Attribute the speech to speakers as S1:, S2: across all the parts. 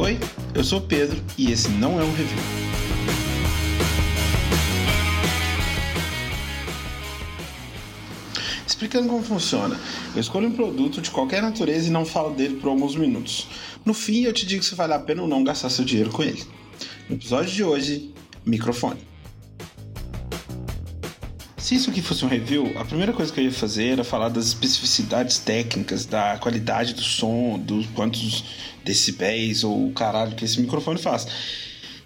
S1: Oi, eu sou Pedro e esse não é um review. Explicando como funciona, eu escolho um produto de qualquer natureza e não falo dele por alguns minutos. No fim, eu te digo se vale a pena ou não gastar seu dinheiro com ele. No episódio de hoje, microfone. Se isso aqui fosse um review, a primeira coisa que eu ia fazer era falar das especificidades técnicas, da qualidade do som, dos quantos decibéis ou o caralho que esse microfone faz.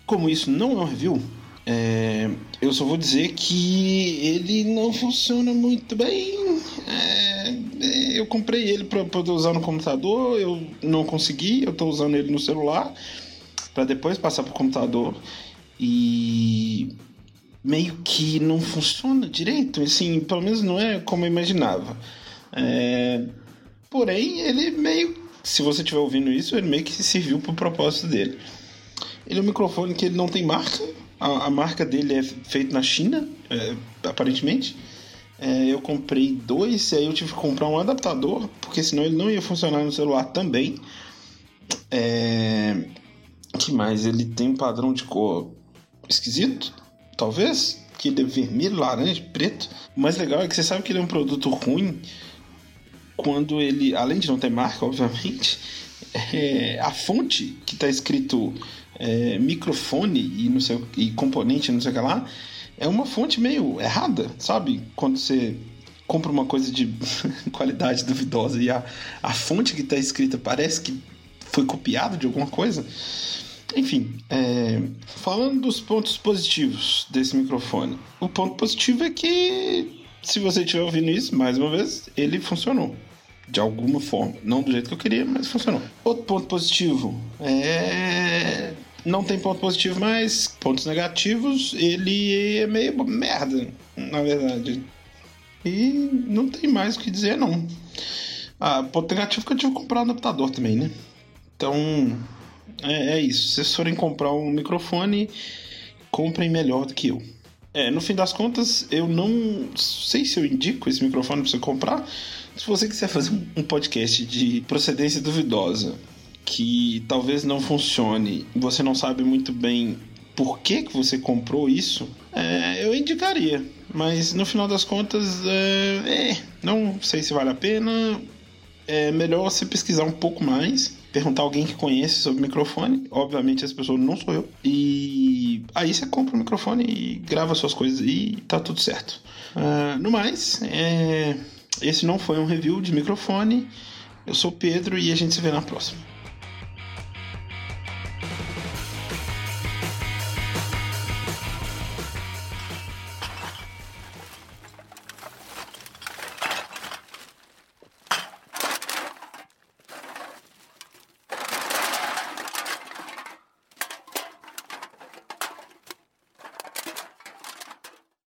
S1: Como isso não é um review, é, eu só vou dizer que ele não funciona muito bem. É, eu comprei ele para poder usar no computador, eu não consegui, eu estou usando ele no celular para depois passar para o computador e meio que não funciona direito, assim, pelo menos não é como eu imaginava. É, porém, ele meio, se você estiver ouvindo isso, ele meio que serviu para o propósito dele. Ele é um microfone que ele não tem marca, a, a marca dele é feita na China, é, aparentemente. É, eu comprei dois, e aí eu tive que comprar um adaptador, porque senão ele não ia funcionar no celular também. É, que mais? Ele tem um padrão de cor esquisito talvez, que ele é vermelho, laranja, preto. O mais legal é que você sabe que ele é um produto ruim quando ele, além de não ter marca, obviamente, é, a fonte que está escrito é, microfone e, não sei, e componente, não sei o que lá, é uma fonte meio errada, sabe? Quando você compra uma coisa de qualidade duvidosa e a, a fonte que está escrita parece que foi copiada de alguma coisa. Enfim, é, falando dos pontos positivos desse microfone, o ponto positivo é que, se você estiver ouvindo isso, mais uma vez, ele funcionou. De alguma forma. Não do jeito que eu queria, mas funcionou. Outro ponto positivo é. Não tem ponto positivo, mas pontos negativos, ele é meio merda, na verdade. E não tem mais o que dizer, não. Ah, ponto negativo é que eu tive que comprar um adaptador também, né? Então, é, é isso. Se vocês forem comprar um microfone, comprem melhor do que eu. É, no fim das contas, eu não sei se eu indico esse microfone para você comprar. Se você quiser fazer um podcast de procedência duvidosa, que talvez não funcione, você não sabe muito bem por que, que você comprou isso, é, eu indicaria. Mas no final das contas, é, é, não sei se vale a pena. É melhor você pesquisar um pouco mais perguntar alguém que conhece sobre microfone. Obviamente, essa pessoa não sou eu. E aí você compra o microfone e grava suas coisas e tá tudo certo. Uh, no mais, é... esse não foi um review de microfone. Eu sou Pedro e a gente se vê na próxima.